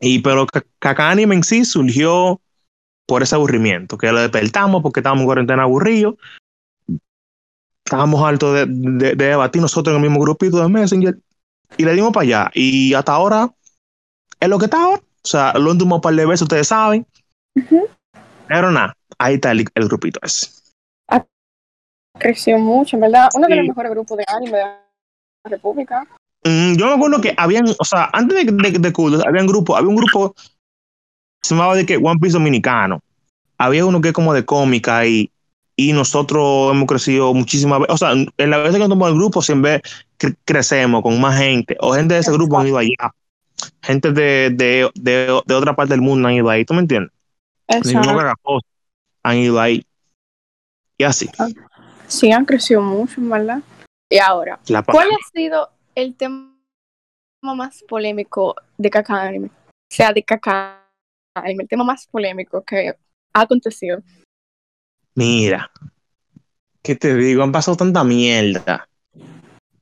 Y pero Caca Anime en sí surgió por ese aburrimiento, que lo despertamos porque estábamos en cuarentena aburridos. Estábamos altos de, de, debatir nosotros en el mismo grupito de Messenger y le dimos para allá. Y hasta ahora es lo que está ahora. O sea, lo último par de veces ustedes saben. Pero nada, ahí está el, grupito ese. creció mucho, en verdad. Uno de los mejores grupos de anime de la República. Mm, yo me acuerdo que habían, o sea, antes de, de, de Cool, había un grupo, había un grupo se llamaba de que One Piece Dominicano. Había uno que es como de cómica y, y nosotros hemos crecido muchísimas veces. O sea, en la vez que tomamos el grupo, siempre crecemos con más gente. O gente de ese grupo han ido allá. Gente de, de, de, de otra parte del mundo han ido ahí. ¿Tú me entiendes? Han ido ahí. Y así. Sí, han crecido mucho, ¿verdad? Y ahora, ¿cuál ha sido el tema más polémico de Caca Anime? O sea, de Caca el tema más polémico que ha acontecido. Mira, ¿qué te digo? Han pasado tanta mierda.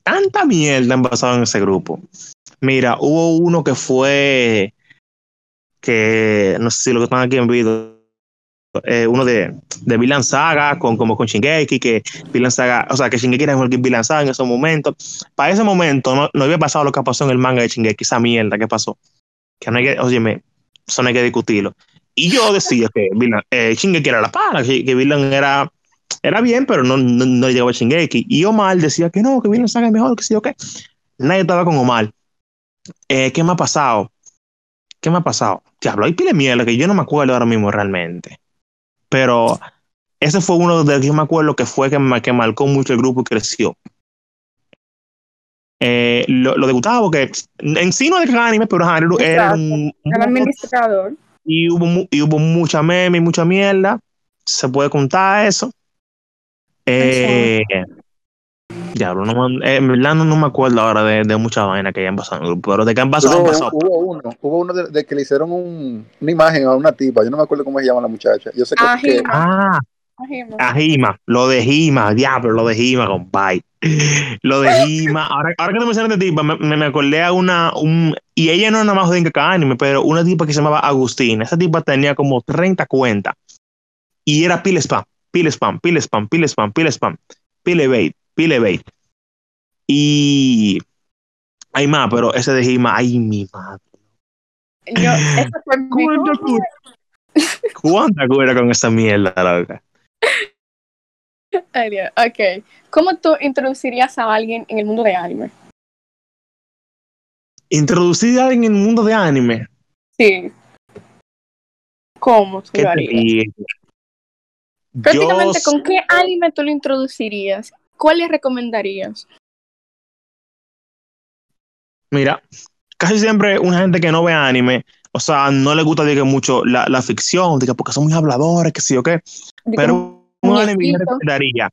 Tanta mierda han pasado en ese grupo. Mira, hubo uno que fue que no sé si lo que están aquí en video eh, uno de, de Saga con como con Shingeki que Villain Saga o sea que Shingeki era mejor que Villain Saga en ese momento para ese momento no, no había pasado lo que pasó en el manga de Shingeki esa mierda que pasó que no hay que oye eso no hay que discutirlo. Y yo decía que eh, Shingeki era la para, que, que era, era bien, pero no, no, llegaba a Shingeki. Y Omar decía que no, que Villain Saga es mejor, que sí o qué. Nadie estaba con Omar. Eh, ¿Qué me ha pasado? ¿Qué me ha pasado? Diablo, hay pile mierda que yo no me acuerdo ahora mismo realmente. Pero ese fue uno de los que me acuerdo que fue que, que marcó mucho el grupo y creció. Eh, lo, lo, de Gustavo, que en sí no es anime, pero era un, administrador. Y hubo, y hubo mucha meme y mucha mierda. Se puede contar eso. Eh, ya, no, eh, en verdad no, me acuerdo ahora de, de muchas vainas que hayan pasado en el grupo, pero de que han pasado, hubo, pasado. Hubo uno, hubo uno de, que le hicieron un, una imagen a una tipa, yo no me acuerdo cómo se llama la muchacha. Yo sé que, ah, a Jima, lo de Jima, diablo, lo de Jima, compadre. Lo de Jima. Ahora, ahora que te mencionas de tipa, me, me, acordé a una. Un, y ella no nada más de cada anime, pero una tipa que se llamaba Agustina. Esa tipa tenía como 30 cuentas. Y era pile spam, pile spam, pile spam, pile spam, pile spam, pile bait, pile bait. Y. Hay más, pero ese de Jima, ay, mi madre. Yo, fue ¿Cuánta cura? ¿Cuánta cura con esa mierda, loca? Ok. ¿Cómo tú introducirías a alguien en el mundo de anime? ¿Introducir a alguien en el mundo de anime? Sí. ¿Cómo tú lo harías? Prácticamente, ¿con qué anime tú lo introducirías? ¿Cuál le recomendarías? Mira, casi siempre una gente que no ve anime, o sea, no le gusta diga, mucho la, la ficción, diga, porque son muy habladores, que sí o qué. Pero un anime que yo recomendaría.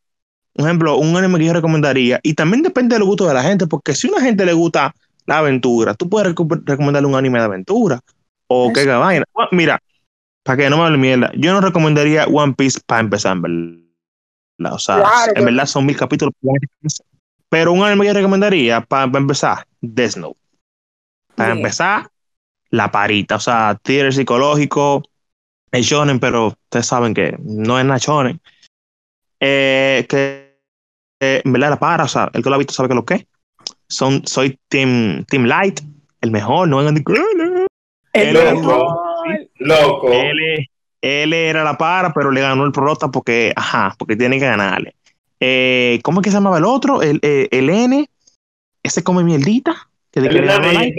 Un ejemplo, un anime que yo recomendaría. Y también depende del gusto de la gente, porque si a una gente le gusta la aventura, tú puedes recomendarle un anime de aventura. O qué vaina. Mira, para que no me hable mierda, yo no recomendaría One Piece para empezar, en O sea, en verdad son mil capítulos. Pero un anime que recomendaría para, empezar, Death Note. Para empezar, la parita. O sea, thriller psicológico, el shonen, pero ustedes saben que no es shonen eh, que eh, en verdad la para, o sea, el que lo ha visto sabe que lo que son, soy Team, team Light, el mejor, no vengan de el loco, loco. Él, él, era la para, pero le ganó el prota porque, ajá, porque tiene que ganarle. Eh, ¿Cómo es que se llamaba el otro? El, eh, el N, ese come mierdita. Que el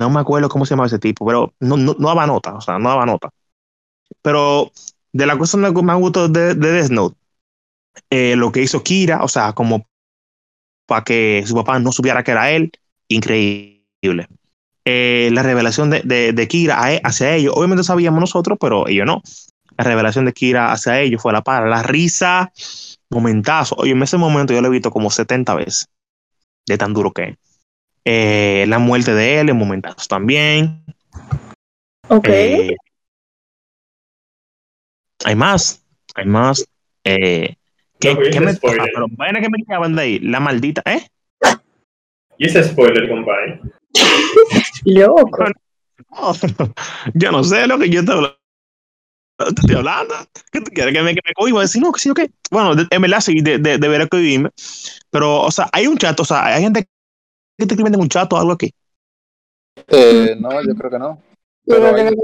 no me acuerdo cómo se llamaba ese tipo, pero no, no, no daba nota, o sea, no daba nota. Pero de la cosa que me gustó de, de Death Note, eh, lo que hizo Kira, o sea, como para que su papá no supiera que era él, increíble. Eh, la revelación de, de, Kira e, hacia ellos, obviamente sabíamos nosotros, pero ellos no. La revelación de Kira hacia ellos fue la para. La risa, momentazo. Oye, en ese momento yo lo he visto como 70 veces, de tan duro que es. Eh, la muerte de él en momentazos también. Ok. Hay más, hay más. Eh, ¿Qué, ¿qué me? Pero vaina que me quedaban de ahí, la maldita, ¿eh? Y ese spoiler, compadre. Loco. yo no sé lo que yo te estoy hablando. ¿Qué tú quieres? Que me, que me cohiba decir, no, que sí, o qué. Bueno, en verdad sí, de, de, debería cohibirme. Pero, o sea, hay un chat, o sea, hay gente que te escriben en un chat o algo aquí. Eh, no, yo creo que no. Pero, hay...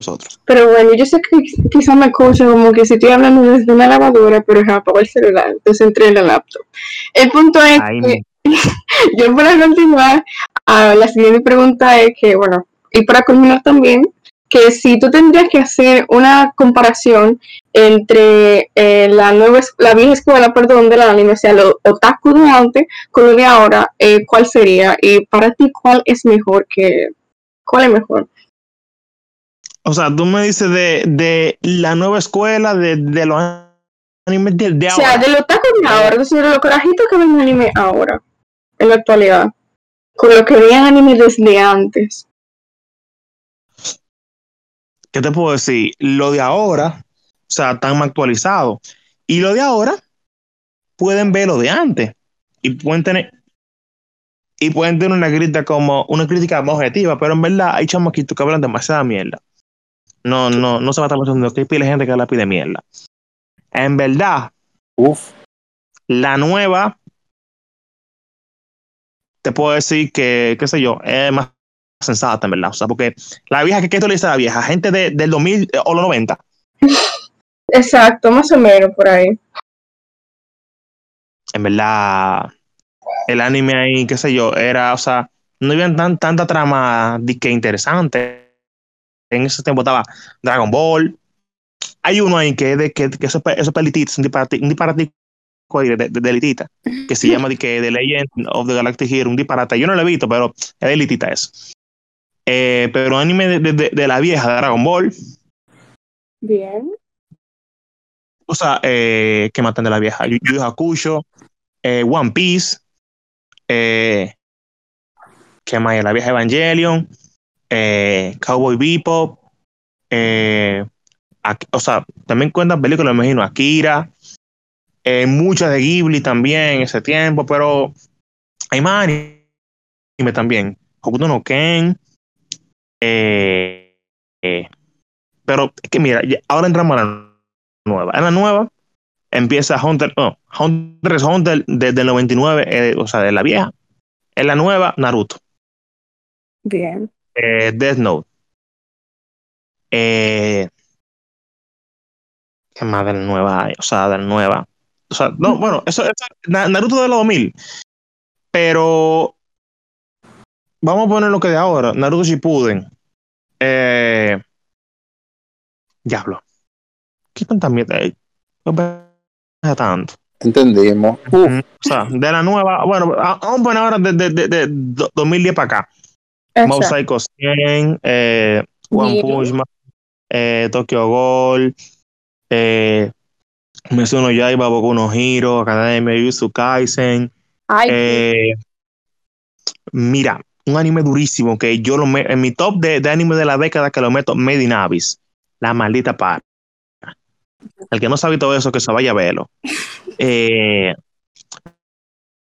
nosotros. Pero bueno, yo sé que quizás me escucha como que si estoy hablando desde una lavadora, pero es apago el celular, entonces entré en la laptop. El punto es que yo para continuar, a la siguiente pregunta es que, bueno, y para culminar también, que si tú tendrías que hacer una comparación entre eh, la nueva la vieja escuela, perdón, de la anime, o sea, lo otaku de antes con lo de ahora, eh, ¿cuál sería? Y para ti, ¿cuál es mejor que cuál es mejor? O sea, tú me dices de, de la nueva escuela, de, de los animes de, de, ahora. O sea, de los otaku de ahora, de los corajitos que ven anime ahora, en la actualidad, con lo que veían anime desde antes. ¿qué te puedo decir? Lo de ahora, o sea, están más actualizados. Y lo de ahora, pueden ver lo de antes. Y pueden tener, y pueden tener una crítica como, una crítica más objetiva, pero en verdad hay chamaquitos que hablan demasiada mierda. No, no, no se va a estar pensando que hay pile gente que la pide mierda. En verdad, Uf. la nueva, te puedo decir que, qué sé yo, es más sensata, en verdad. O sea, porque la vieja, ¿qué, tú le dices a la vieja? Gente de, del 2000 eh, o los 90. Exacto, más o menos por ahí. En verdad, el anime ahí, qué sé yo, era, o sea, no había tan, tanta trama de que interesante. En ese tiempo estaba Dragon Ball. Hay uno ahí que, de, que, que esos, esos pelititos, un disparate, de, de, de, elitita, que se llama de que The Legend of the Galactic Hero, un disparate. Yo no lo he visto, pero es de elitita eso. Eh, pero anime de, de, de, la vieja Dragon Ball. Bien. O sea, eh, que matan de la vieja. Yu Yu Hakusho, eh, One Piece, eh, que más la vieja Evangelion, eh, Cowboy Bebop, eh, o sea, también cuentan películas, me imagino, Akira, eh, muchas de Ghibli también en ese tiempo, pero hay más anime también. Hokuto no Ken, eh, eh, pero es que mira, ahora entramos a la nueva. En la nueva empieza Hunter, no, Hunter es Hunter desde el 99, eh, o sea, de la vieja. En la nueva, Naruto. Bien. Death Note. Eh, ¿Qué más de la nueva hay? O sea, de la nueva. O sea, no, bueno, eso, eso Naruto de los 2000. Pero vamos a poner lo que de ahora, Naruto Shippuden. Eh, diablo. ¿Qué tanta mierda hay? No tanto. Entendimos. Uf. O sea, de la nueva, bueno, vamos a poner ahora de, de, de, de 2010 para acá. Mob Psycho 100, eh, One Punch Man, eh, Tokyo Ghoul, eh, Mitsuno Yaiba, Boku no Hero, Academia, Yuzu Kaisen. Ay, eh, mira, un anime durísimo que yo lo meto en mi top de, de, anime de la década que lo meto Made in Abyss, la maldita par. El que no sabe todo eso, que se vaya a verlo. Eh,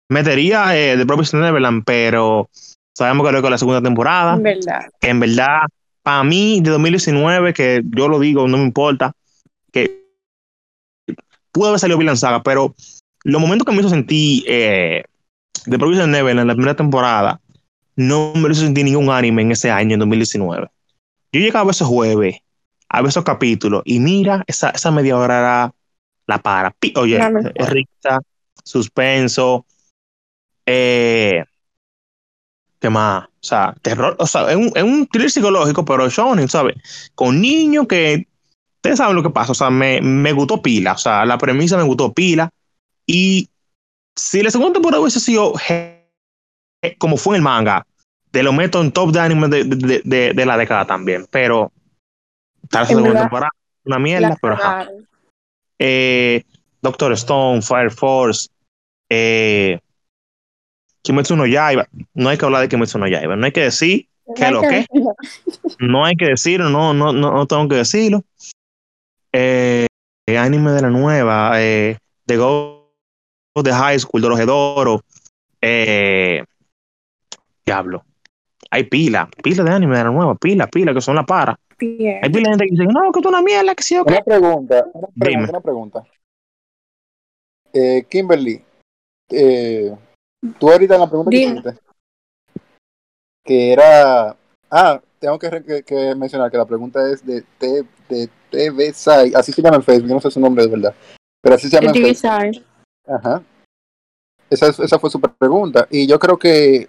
metería eh, The Promised Neverland, pero sabemos que lo con la segunda temporada. En verdad. Que en verdad, para mí, de 2019, que yo lo digo, no me importa, que pudo haber salido bien Saga, pero los momentos que me hizo sentir eh, The Promised Neverland en la primera temporada, no me hizo sentir ningún anime en ese año, en 2019. Yo llegaba esos jueves a ver esos capítulos y mira, esa, esa media hora era la para. Oye, es rica, suspenso, eh, ¿qué más? O sea, terror, o sea, es un, es un thriller psicológico, pero shonen, ¿sabes? Con niños que, ustedes saben lo que pasa, o sea, me, me gustó pila, o sea, la premisa me gustó pila y si la segunda temporada hubiese sido como fue en el manga, te lo meto en top de anime de, de, de, de la década también, pero tal segunda temporada, una mierda, pero ajá. Eh, Doctor Stone, Fire Force, eh, Kimetsu no Yaiba, no hay que hablar de Kimetsu no Yaiba, no hay que decir que lo que, no hay que decirlo, no, no, no, no tengo que decirlo. Eh, anime de la nueva, eh, The Go de High School, de los Edoro, eh, diablo. Hay pila, pila de anime de la nueva, pila, pila, que son la para. Hay pila de gente que dice, no, que tú una mierda, que sí o Una pregunta, una pregunta, una pregunta. Eh, Kimberly, eh, tú ahorita en la pregunta que hiciste, que era, ah, tengo que, que, mencionar que la pregunta es de, T, de TV así se llama en Facebook, no sé su nombre de verdad, pero así se llama en Facebook. Ajá. Esa, esa fue su pregunta. Y yo creo que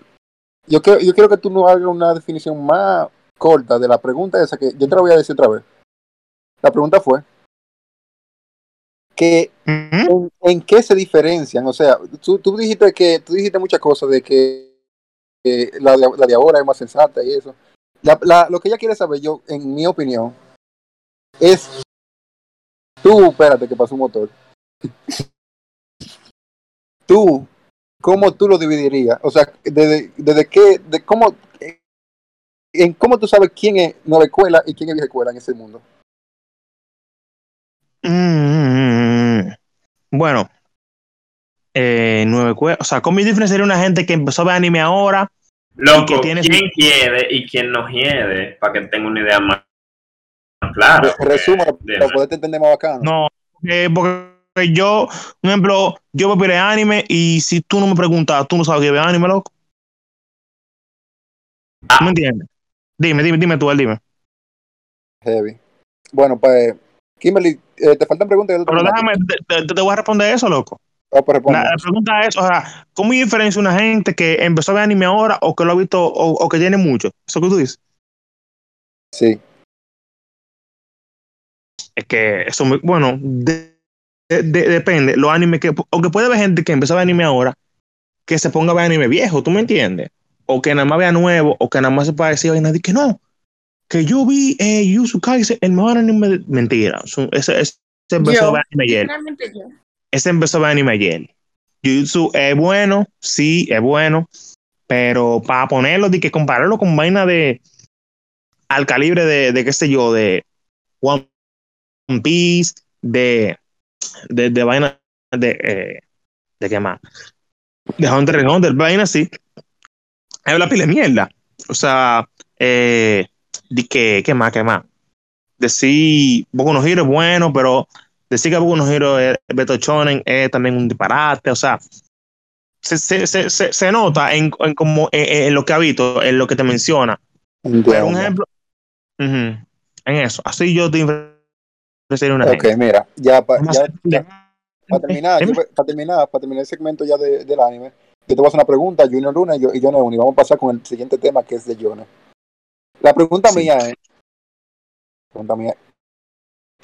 yo, quiero, yo quiero que tú nos hagas una definición más corta de la pregunta esa que yo te la voy a decir otra vez. La pregunta fue que en, qué se diferencian. O sea, tú, tú, dijiste que tú dijiste muchas cosas de que, la, de, la, de, ahora es más sensata y eso. La, lo que ella quiere saber, yo, en mi opinión, es tú, espérate que pasó un motor. tú ¿cómo tú lo dividirías? O sea, desde, desde qué, de cómo, en cómo tú sabes quién es nueva escuela y quién es vieja escuela en ese mundo. Mm, bueno, eh, o sea, ¿cómo diferenciaría una gente que empezó a ver anime ahora? Loco, ¿quién quiere y quién no quiere? Para que tenga una idea más, clara. Resuma, para poder entender más bacano. No, porque yo, un ejemplo, yo me pide anime y si tú no me preguntas, tú no sabes que ve anime, loco. ¿Tú me entiendes? Dime, dime, dime tú, dime. Heavy. Bueno, pues, Kimberly, eh, te faltan preguntas. Pero déjame, te, te, voy a responder eso, loco. La, pregunta es, o sea, ¿cómo diferencia una gente que empezó a ver anime ahora o que lo ha visto o, que tiene mucho? ¿Eso que tú dices? Sí. Es que eso, bueno, depende, los animes que, aunque puede haber gente que empezó a ver anime ahora, que se ponga a ver anime viejo, ¿tú me entiendes? O que nada más vea nuevo, o que nada más se pueda decir a nadie que no, que yo vi eh, Yuzu el mejor anime, mentira, ese, ese empezó a ver anime ayer. Ese empezó a anime ayer. Jujutsu es bueno, sí, es bueno, pero para ponerlo, de que compararlo con vaina de al calibre de, de qué sé yo, de One Piece, de de, de vaina de, eh, de qué más, de Hunter x Hunter, vaina así, hay la pila de mierda. O sea, eh, de que, ¿qué más, qué más? Decir Boku no Hero es bueno, pero decir que Boku no Hero es Beto Chonen es también un disparate, o sea, se, se, se, se nota en, en, como, en, lo que ha visto, en lo que te menciona. Por un ejemplo, en eso, así yo te ok, mira, ya, para terminar, para terminar, para terminar el segmento ya de, del anime, yo te voy a hacer una pregunta, Junior Luna y yo, y y vamos a pasar con el siguiente tema que es de Jonah. La pregunta mía es, pregunta mía,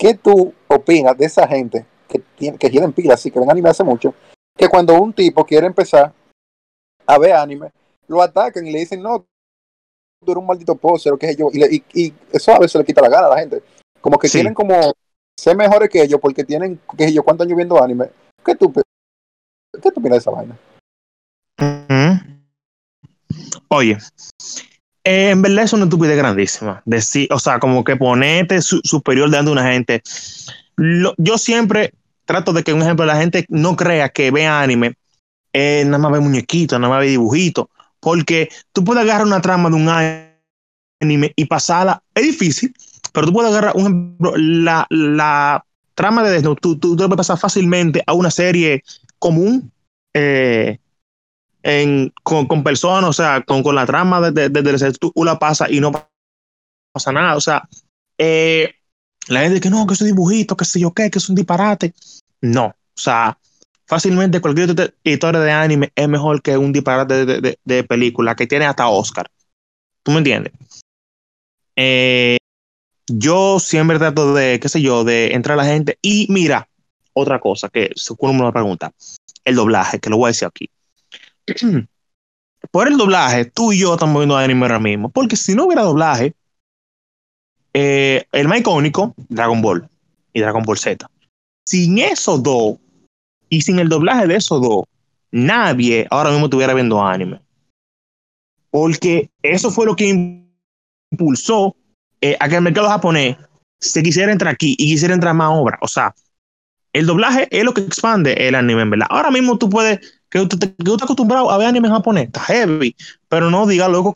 ¿qué tú opinas de esa gente que, tiene, que tienen pilas y que ven anime hace mucho, que cuando un tipo quiere empezar a ver anime, lo atacan y le dicen, no, tú eres un maldito poser o qué sé yo, y, y, eso a veces le quita la gana a la gente. Como que quieren como ser mejores que ellos porque tienen, que yo, cuántos años viendo anime. ¿Qué tú, qué tú opinas de esa vaina? Oye, eh, en verdad es una estupidez grandísima. Decir, o sea, como que ponete superior delante de una gente. yo siempre trato de que, un ejemplo, la gente no crea que ve anime, eh, nada más ve muñequitos, nada más ve dibujitos, porque tú puedes agarrar una trama de un anime y pasarla, es difícil, pero tú puedes agarrar, un ejemplo, la, la trama de Death Note, tú, tú, puedes pasar fácilmente a una serie común eh, en, con, con, personas, o sea, con, con la trama de, de, de, tú la pasas y no pasa nada. O sea, eh, la gente que no, que es un dibujito, que sé yo qué, que es un disparate. No, o sea, fácilmente cualquier historia de anime es mejor que un disparate de, de, de película que tiene hasta Oscar. ¿Tú me entiendes? Eh, yo siempre trato de, qué sé yo, de entrar a la gente. Y mira, otra cosa que uno me pregunta, el doblaje, que lo voy a decir aquí. Por el doblaje, tú y yo estamos viendo anime ahora mismo, porque si no hubiera doblaje, eh, el más icónico, Dragon Ball y Dragon Ball Z. Sin esos dos, y sin el doblaje de esos dos, nadie ahora mismo estuviera viendo anime. Porque eso fue lo que impulsó eh, a que el mercado japonés se quisiera entrar aquí y quisiera entrar más obra. O sea, el doblaje es lo que expande el anime, en verdad. Ahora mismo tú puedes que usted, que usted acostumbrado a ver anime japonés, está heavy, pero no diga loco